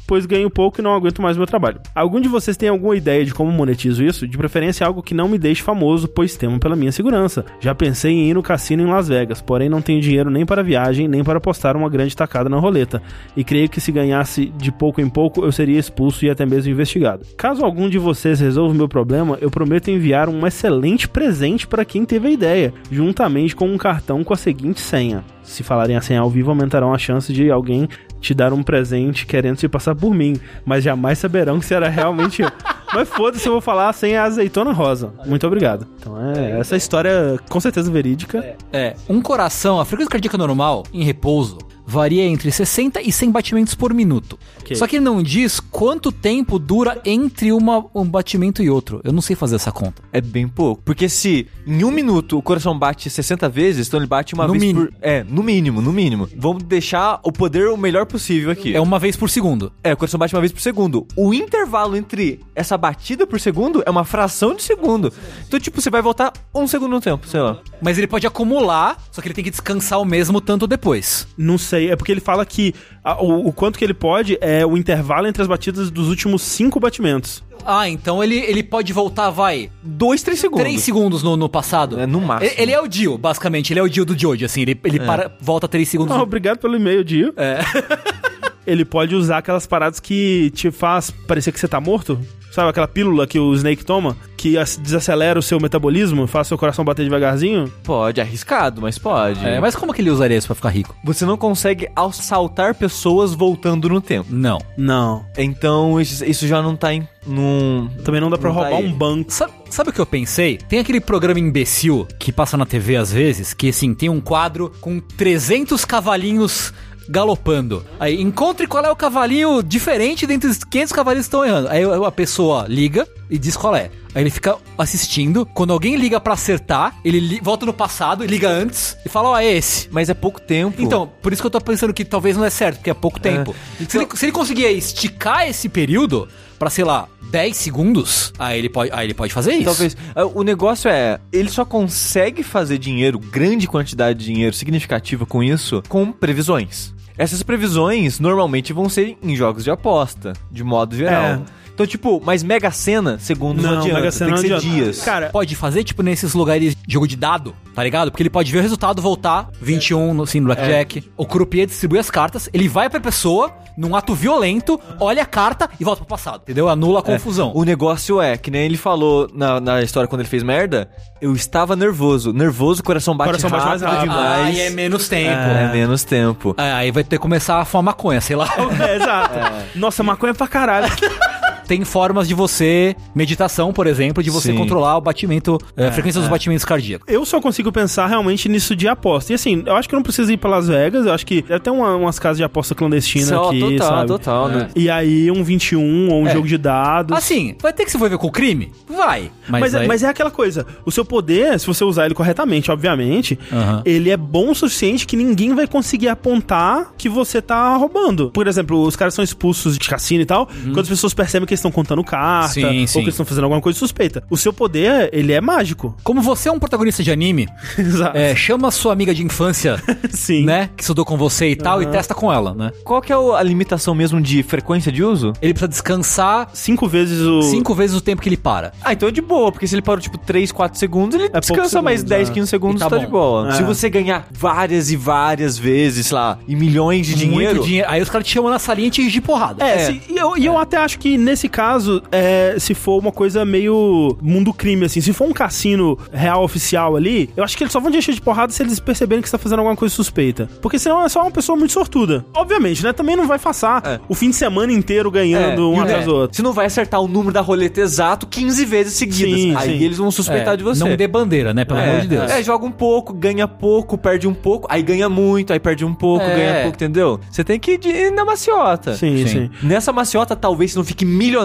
Pois ganho pouco e não aguento mais meu trabalho. Algum de vocês tem alguma ideia de como monetizo isso? De preferência algo que não me deixe famoso, pois temo pela minha segurança. Já pensei em ir no cassino em Las Vegas, porém não tenho dinheiro nem para viagem, nem para apostar uma grande tacada na roleta. E creio que se ganhasse de pouco em pouco, eu seria expulso e até mesmo investigado. Caso algum de vocês resolva o meu problema, eu prometo enviar um excelente presente para quem teve a ideia, juntamente com um cartão com a seguinte senha. Se falarem a senha ao vivo, aumentarão a chance de alguém te dar um presente querendo se passar por mim, mas jamais saberão que será realmente eu. Mas foda-se, eu vou falar a senha azeitona rosa. Muito obrigado. Então é essa história com certeza verídica. É, um coração, a frequência cardíaca normal, em repouso, varia entre 60 e 100 batimentos por minuto. Ok. Só que ele não diz quanto tempo dura entre uma- um batimento e outro. Eu não sei fazer essa conta. É bem pouco. Porque se em um minuto o coração bate 60 vezes, então ele bate uma No vez mínimo. por. É, no mínimo, no mínimo. Vamos deixar o poder o melhor possível aqui. É uma vez por segundo. É, o coração bate uma vez por segundo. O intervalo entre essa batida por segundo é uma fração de segundo. Então, tipo, você vai voltar um segundo no tempo, sei lá. Mas ele pode acumular, só que ele tem que descansar o mesmo tanto depois. Não sei, é porque ele fala que a- o, o quanto que ele pode é o intervalo entre as batidas dos últimos cinco batimentos. Ah, então ele, ele pode voltar, vai, Dois, três segundos. 3 segundos no, no passado. É, no máximo. Ele, ele é o Dio, basicamente. Ele é o Dio do Jojo, assim. Ele, ele para, volta 3 segundos. Ah, obrigado pelo e-mail, Dio. É. Ele pode usar aquelas paradas que te faz parecer que você tá morto. Sabe aquela pílula que o Snake toma? Que desacelera o seu metabolismo, faz seu coração bater devagarzinho? Pode, é arriscado, mas pode. É, mas como que ele usaria isso pra ficar rico? Você não consegue assaltar pessoas voltando no tempo. Não. Não. Então, isso, isso já não tá em. Num... Também não dá pra Não tá roubar um banco. Sabe, sabe o que eu pensei? Tem aquele programa imbecil que passa na TV às vezes, que assim, tem um quadro com 300 cavalinhos galopando. Aí, encontre qual é o cavalinho diferente dentre os 500 cavalinhos que estão errando. Aí a pessoa liga e diz qual é. Aí ele fica assistindo. Quando alguém liga pra acertar, ele volta no passado e liga antes e fala, ó, é esse. Mas é pouco tempo. Então, por isso que eu tô pensando que talvez não é certo, porque é pouco tempo. Se, ele, se ele conseguir esticar esse período pra, sei lá, 10 segundos, aí ele pode, aí ele pode fazer isso. Talvez. Ah, O negócio é, ele só consegue fazer dinheiro, grande quantidade de dinheiro significativa com isso, com previsões. Essas previsões normalmente vão ser em jogos de aposta, de modo geral. É. Então, tipo, mas Mega Sena, segundos não, adianta, Mega Sena tem que não ser adianta. dias. Cara, Pode fazer, tipo, nesses lugares de jogo de dado, tá ligado? Porque ele pode ver o resultado, voltar, 21 no, assim, no Blackjack. O croupier distribui as cartas, ele vai pra pessoa, num ato violento, olha a carta e volta pro passado, entendeu? Anula a confusão. O negócio é, que nem ele falou na, na história quando ele fez merda, eu estava nervoso. Nervoso, coração bate Coração bate mais rápido rápido. demais. Aí é menos tempo. É menos tempo. É, aí vai ter que começar a fumar maconha, sei lá. É, exato. Nossa, maconha pra caralho. tem formas de você, meditação, por exemplo, de você Sim. controlar o batimento, é, a frequência dos batimentos cardíacos. Eu só consigo pensar realmente nisso de aposta. E assim, eu acho que eu não preciso ir pra Las Vegas, eu acho que deve ter uma- umas casas de aposta clandestina Só, aqui, total, sabe? total. né? E aí um 21 ou um É. jogo de dados. Assim, vai ter que se envolver com o crime? Vai. Mas, Mas, é- aí- mas é aquela coisa, o seu poder, se você usar ele corretamente, obviamente, Aham. ele é bom o suficiente que ninguém vai conseguir apontar que você tá roubando. Por exemplo, os caras são expulsos de cassino e tal, quando as pessoas percebem que estão contando carta, Sim, ou sim. que estão fazendo alguma coisa suspeita. O seu poder, ele é mágico. Como você é um protagonista de anime, Exato. é, chama sua amiga de infância, Sim. né, que estudou com você e tal, e testa com ela, né? Qual que é a limitação mesmo de frequência de uso? Ele precisa descansar Cinco vezes o. cinco vezes o tempo que ele para. Ah, então é de boa, porque se ele parou tipo 3, 4 segundos, ele poucos descansa mais segundos, 10, é. 15 segundos E tá, tá de boa. É. Se você ganhar várias e várias vezes, sei lá, e milhões de dinheiro. Muito dinheiro. Aí os caras te chamam na salinha e te de porrada. É, se- e, eu, e eu até acho que nesse caso, é, se for uma coisa meio mundo crime, assim, se for um cassino real oficial ali, eu acho que eles só vão te encher de porrada se eles perceberem que você tá fazendo alguma coisa suspeita. Porque senão é só uma pessoa muito sortuda. Obviamente, né? Também não vai passar É. o fim de semana inteiro ganhando um e o- atrás do outro. Você não vai acertar o número da roleta exato 15 vezes seguidas. Sim, aí sim. eles vão suspeitar É, de você. Não dê bandeira, né? Pelo é, amor de Deus. é, joga um pouco, ganha pouco, perde um pouco, aí ganha muito, aí perde um pouco, É. ganha pouco, entendeu? Você tem que ir na maciota. Sim, sim. sim. Nessa maciota, talvez você não fique milionário,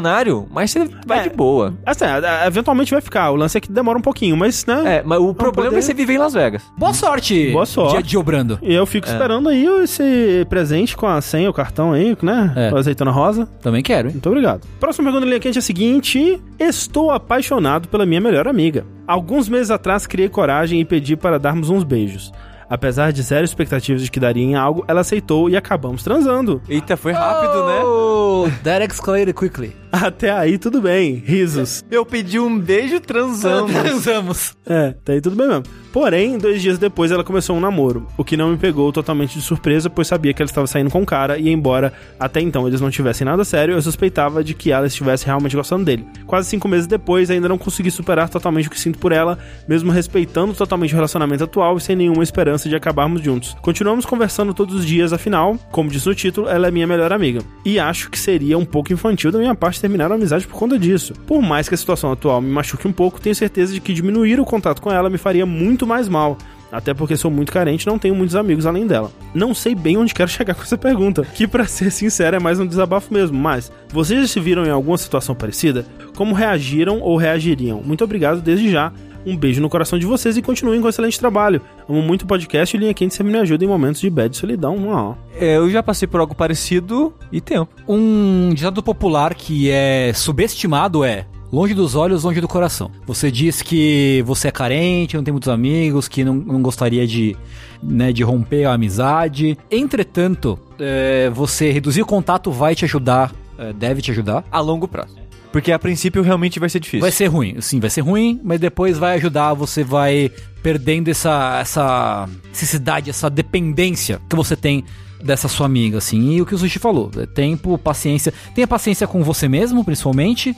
mas você vai É. de boa. Assim, a- a- eventualmente vai ficar. O lance é que demora um pouquinho, mas, né? É, mas o problema poder- é você viver em Las Vegas. Boa sorte. Boa sorte. Dia de Obrando. E eu fico esperando aí esse presente com a senha, o cartão aí, né? É. Com a azeitona rosa. Também quero, hein? Muito obrigado. Próxima pergunta linha quente é a seguinte: Estou apaixonado pela minha melhor amiga. Alguns meses atrás criei coragem e pedi para darmos uns beijos. Apesar de zero expectativas de que daria em algo, ela aceitou e acabamos transando. Eita, foi rápido, né? Oh, that escalated quickly. Até aí tudo bem, risos. Eu pedi um beijo transando. Transamos. É, até aí tudo bem mesmo. Porém, dois dias depois ela começou um namoro, o que não me pegou totalmente de surpresa, pois sabia que ela estava saindo com o cara e embora até então eles não tivessem nada sério, eu suspeitava de que ela estivesse realmente gostando dele. Quase cinco meses depois, ainda não consegui superar totalmente o que sinto por ela, mesmo respeitando totalmente o relacionamento atual e sem nenhuma esperança de acabarmos juntos. Continuamos conversando todos os dias, afinal, como diz no título, ela é minha melhor amiga. E acho que seria um pouco infantil da minha parte terminar a amizade por conta disso. Por mais que a situação atual me machuque um pouco, tenho certeza de que diminuir o contato com ela me faria muito mais mal. Até porque sou muito carente não tenho muitos amigos além dela. Não sei bem onde quero chegar com essa pergunta, que pra ser sincero é mais um desabafo mesmo, mas vocês já se viram em alguma situação parecida? Como reagiram ou reagiriam? Muito obrigado desde já. Um beijo no coração de vocês e continuem com o excelente trabalho. Amo muito o podcast e Linha Quente sempre me ajuda em momentos de bad solidão. É, eu já passei por algo parecido e tempo. Um ditado popular que é subestimado é longe dos olhos, longe do coração. Você diz que você é carente, não tem muitos amigos, que não, não gostaria de, né, de romper a amizade. Entretanto, é, você reduzir o contato vai te ajudar, é, deve te ajudar. A longo prazo. Porque a princípio realmente vai ser difícil. Vai ser ruim, sim, vai ser ruim, mas depois vai ajudar, você vai perdendo essa, essa necessidade, essa dependência que você tem dessa sua amiga, assim. E o que o Sushi falou, é tempo, paciência. Tenha paciência com você mesmo, principalmente.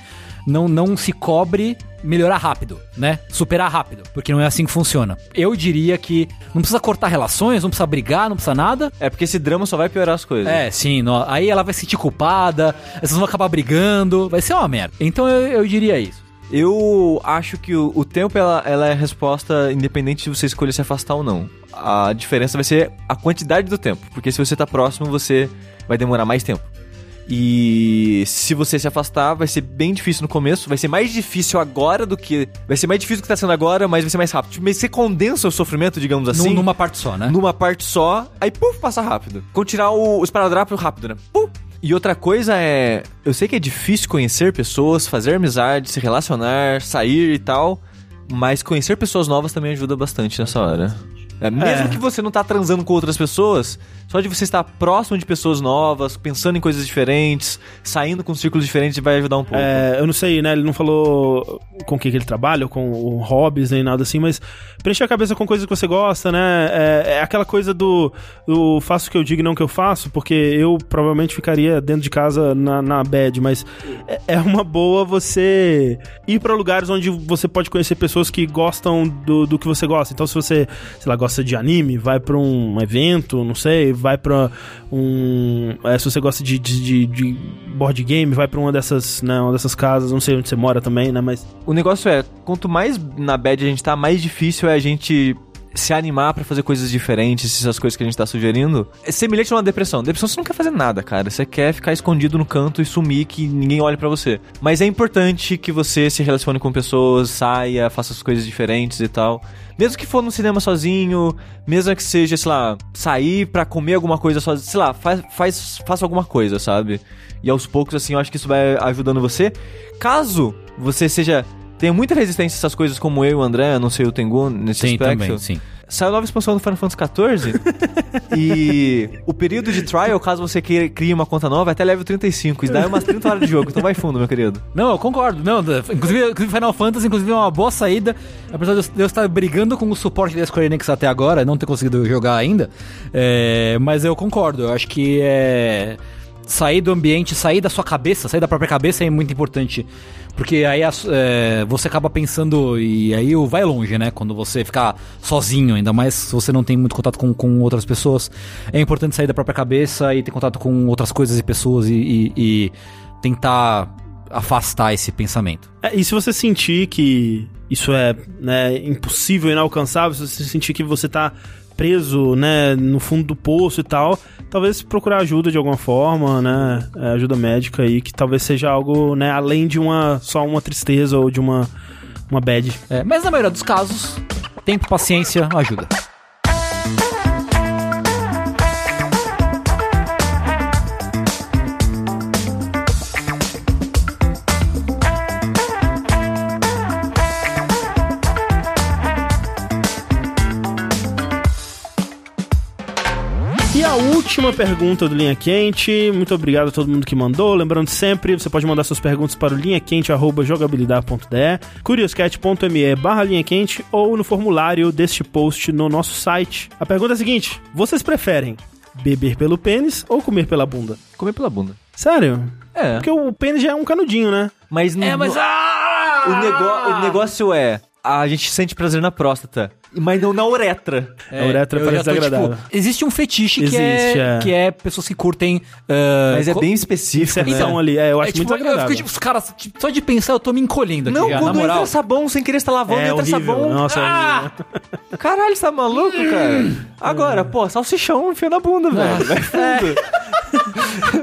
Não, não se cobre melhorar rápido, né? Superar rápido, porque não é assim que funciona. Eu diria que não precisa cortar relações, não precisa brigar, não precisa nada. É porque esse drama só vai piorar as coisas. É, sim. nó- aí ela vai se sentir culpada, vocês vão acabar brigando, vai ser uma merda. Então eu, eu diria isso. Eu acho que o, o tempo ela, ela é a resposta independente de você escolher se afastar ou não. A diferença vai ser a quantidade do tempo. Porque se você tá próximo, você vai demorar mais tempo. E se você se afastar, vai ser bem difícil no começo. Vai ser mais difícil agora do que. Vai ser mais difícil do que tá sendo agora, mas vai ser mais rápido. Mas você condensa o sofrimento, digamos assim. Num- numa parte só, né? numa parte só, aí puf, passa rápido. O, o esparadrapo rápido, né? Puf. E outra coisa é, eu sei que é difícil conhecer pessoas, fazer amizade, se relacionar, sair e tal, mas conhecer pessoas novas também ajuda bastante nessa hora. É, mesmo É. que você não tá transando com outras pessoas, só de você estar próximo de pessoas novas, pensando em coisas diferentes, saindo com círculos diferentes vai ajudar um pouco. É, eu não sei, né? Ele não falou com o que, que ele trabalha, com hobbies, nem nada assim, mas preencher a cabeça com coisas que você gosta, né? É, é aquela coisa do, do faço o que eu digo e não o que eu faço, porque eu provavelmente ficaria dentro de casa na, na bad, mas é, é uma boa você ir pra lugares onde você pode conhecer pessoas que gostam do, do que você gosta. Então, se você, sei lá, gosta de anime, vai pra um evento, não sei, vai pra um. é, se você gosta de, de, de- board game, vai pra uma dessas, né, uma dessas casas, não sei onde você mora também, né? Mas. O negócio é, quanto mais na bad a gente tá, mais difícil é a gente se animar pra fazer coisas diferentes, essas coisas que a gente tá sugerindo. É semelhante a uma depressão. Depressão você não quer fazer nada, cara. Você quer ficar escondido no canto e sumir que ninguém olhe pra você. Mas é importante que você se relacione com pessoas, saia, faça as coisas diferentes e tal. Mesmo que for no cinema sozinho, mesmo que seja, sei lá, sair pra comer alguma coisa sozinho, sei lá, faz, faz, faça alguma coisa, sabe? E aos poucos, assim, eu acho que isso vai ajudando você. Caso você seja tenha muita resistência a essas coisas como eu e o André, não sei o Tengu nesse Sim, aspecto. também, sim. Saiu nova expansão do Final Fantasy XIV e o período de trial, caso você queira, crie uma conta nova, é até level 35. Isso daí é umas 30 horas de jogo, então vai fundo, meu querido. Não, eu concordo. Não, inclusive, inclusive Final Fantasy, inclusive, é uma boa saída. Apesar de eu- de eu estar brigando com o suporte da Square Enix até agora, não ter conseguido jogar ainda. é, mas eu concordo. Eu acho que é, sair do ambiente, sair da sua cabeça, sair da própria cabeça é muito importante. Porque aí é, você acaba pensando e aí vai longe, né? Quando você ficar sozinho, ainda mais se você não tem muito contato com, com outras pessoas. É importante sair da própria cabeça e ter contato com outras coisas e pessoas e- e- e tentar afastar esse pensamento. É, e se você sentir que isso é né, impossível, inalcançável, se você sentir que você tá preso, né, no fundo do poço e tal, talvez procurar ajuda de alguma forma, né, é, ajuda médica aí, que talvez seja algo, né, além de uma só uma tristeza ou de uma uma bad. É, mas na maioria dos casos, tempo, paciência ajuda. Última pergunta do Linha Quente. Muito obrigado a todo mundo que mandou. Lembrando sempre, você pode mandar suas perguntas para o linhaquente.jogabilidade.de, curioscat.me barra linha quente ou no formulário deste post no nosso site. A pergunta é a seguinte: vocês preferem beber pelo pênis ou comer pela bunda? Comer pela bunda. Sério? É. Porque o pênis já é um canudinho, né? Mas, no, ah! o, nego- o negócio é, a gente sente prazer na próstata, mas não na uretra. a uretra eu parece tô, desagradável. tipo, existe um fetiche que, Existe, é, é. que é pessoas que curtem. ah, Mas é bem específico, né? Inserção ali, é, eu acho é, tipo, muito eu desagradável. fico, tipo, os caras, tipo, só de pensar eu tô me encolhendo aqui Não, já, na quando moral. entra sabão sem querer estar lavando, É entra horrível. sabão. Nossa, é ah! Caralho, você tá maluco, cara? Agora, pô, salsichão enfia na bunda, velho. Vai fundo.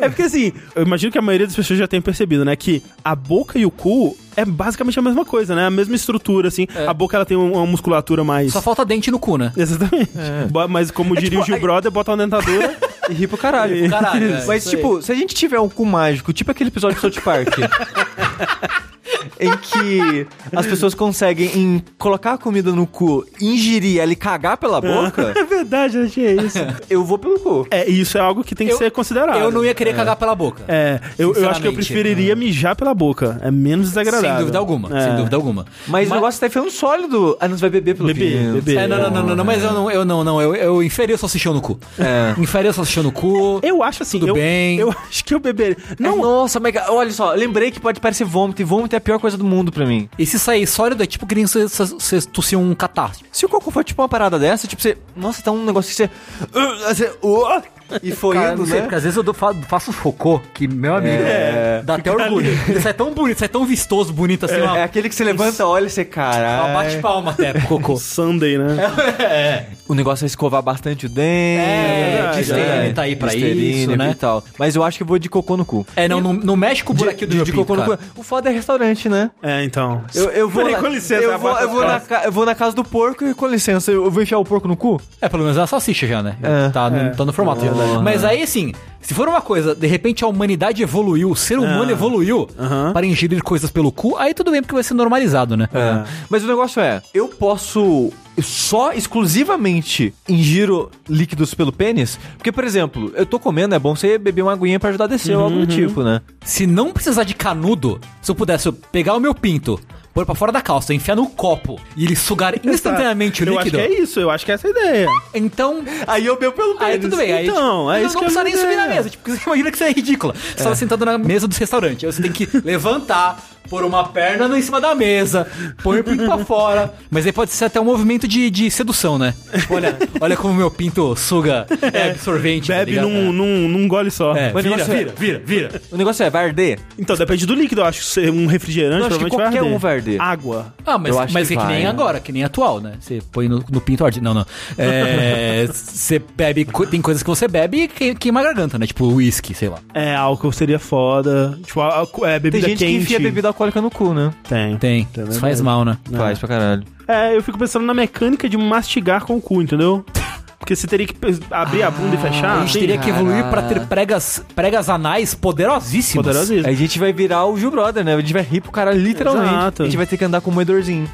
É porque assim, eu imagino que a maioria das pessoas já tenha percebido, né? Que a boca e o cu é basicamente a mesma coisa, né? A mesma estrutura, assim. A boca ela tem um- uma musculatura mais. Só falta dente no cu, né? Exatamente. Bo- Mas como diria tipo, o Gil aí- Brother, bota uma dentadura. E ri pro caralho. Caralho, é, Mas, tipo, se a gente tiver um cu mágico, tipo aquele episódio do South Park, em que as pessoas conseguem em colocar a comida no cu, ingerir ela e cagar pela boca, é verdade, eu achei isso. eu vou pelo cu. É, e isso é algo que tem que Eu- ser considerado. Eu não ia querer cagar pela boca. É, eu, eu acho que eu preferiria mijar pela boca. É menos desagradável. Sem dúvida alguma, É. sem dúvida alguma. Mas, o negócio tá ficando sólido. Ah, não, você vai beber pelo Beber, pinto. beber. É, não, não, não, não, não, mas eu não, eu não, não, eu, eu enferi o salsichão no cu. É. Enferi o salsichão no cu. Eu acho assim. Tudo eu, bem. Eu acho que eu beberia. Não, Não, nossa, mas olha só, lembrei que pode parecer vômito, e vômito é a pior coisa do mundo pra mim. E se sair sólido é tipo que nem você, você, você tossir um catarro. Se o cocô for tipo uma parada dessa, tipo, você. Nossa, tá um negócio que você. Uh, você uh, e foi Cara, indo, não sei, né? porque às vezes eu dou- faço cocô, que, meu amigo, É. dá até orgulho. Ele sai tão bonito, sai tão vistoso, bonito assim, uma, É aquele que você levanta, olha e você, uma cara. bate-palma até pro cocô. Sunday, né? O negócio é escovar bastante o dente. É, Listerine é. tá aí pra isso, né? e tal. Mas eu acho que eu vou de cocô no cu. É, não, no, no México o buraquinho do de, de cocô no cara. cu. O foda é restaurante, né? É, então. Eu, eu vou. Peraí, na- com licença, eu a vou, eu, vou na, eu vou na casa do porco e com licença, eu vou enfiar o porco no cu? É, pelo menos é uma salsicha já, né? É. tá, no, tá no formato já. Mas aí, assim, se for uma coisa, de repente a humanidade evoluiu, o ser humano Ah. evoluiu Aham. para ingerir coisas pelo cu, aí tudo bem, porque vai ser normalizado, né? É. Mas o negócio é, eu posso só exclusivamente ingiro líquidos pelo pênis? Porque, por exemplo, eu tô comendo, é bom você beber uma aguinha pra ajudar a descer ou algo do tipo, né? Se não precisar de canudo, se eu pudesse pegar o meu pinto, pôr pra fora da calça, enfiar no copo e ele sugar instantaneamente o eu líquido, acho que é isso, eu acho que é essa a ideia. então Aí eu bebo pelo Aí tudo bem, aí Então, tipo, é não, isso não precisa é a nem subir na mesa, tipo, você imagina que isso é ridículo. Você tava sentado na mesa do restaurante, aí você tem que levantar, Pôr uma perna em cima da mesa, põe o pinto pra fora. Mas aí pode ser até um movimento de, de sedução, né? Tipo, olha, olha como meu pinto suga é absorvente. tá Bebe ligado? num, num, num gole só. É, vira, negócio é- vira, vira, vira. O negócio é, vai arder? Então, depende do líquido, eu acho. Se Um refrigerante Eu acho que provavelmente vai qualquer arder. um vai arder. Água. Ah, mas, Eu acho mas que é que vai, nem né? agora, que nem atual, né? Você põe no, no pinto arde. Não, não. É, Você bebe. co- Tem coisas que você bebe e que- queima a garganta, né? Tipo uísque, sei lá. É, álcool seria foda. Tipo, é, Tem bebida gente quente. que enfia bebida alcoólica no cu, né? Tem. Tem. É Isso faz mal, né? Faz pra caralho. É, eu fico pensando na mecânica de mastigar com o cu, entendeu? Porque você teria que abrir a bunda e fechar. a gente assim. teria que evoluir pra ter pregas, pregas anais poderosíssimas. Poderosíssimo. Aí a gente vai virar o Gil Brother, né? A gente vai rir pro cara literalmente. Exato. A gente vai ter que andar com um moedorzinho.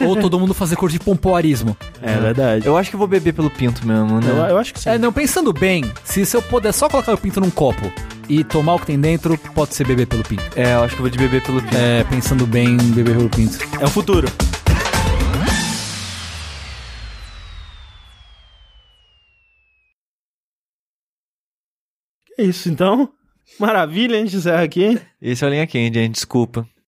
Ou todo mundo fazer curso de pompoarismo. É verdade. Eu acho que eu vou beber pelo pinto mesmo, né? Eu, eu acho que sim. É, não, pensando bem, se, se eu puder só colocar o pinto num copo e tomar o que tem dentro, pode ser beber pelo pinto. É, eu acho que eu vou de beber pelo pinto. É, pensando bem, beber pelo pinto. É o futuro. Que isso, então? Maravilha, a gente encerra aqui. Esse é o linha quente, gente. Desculpa.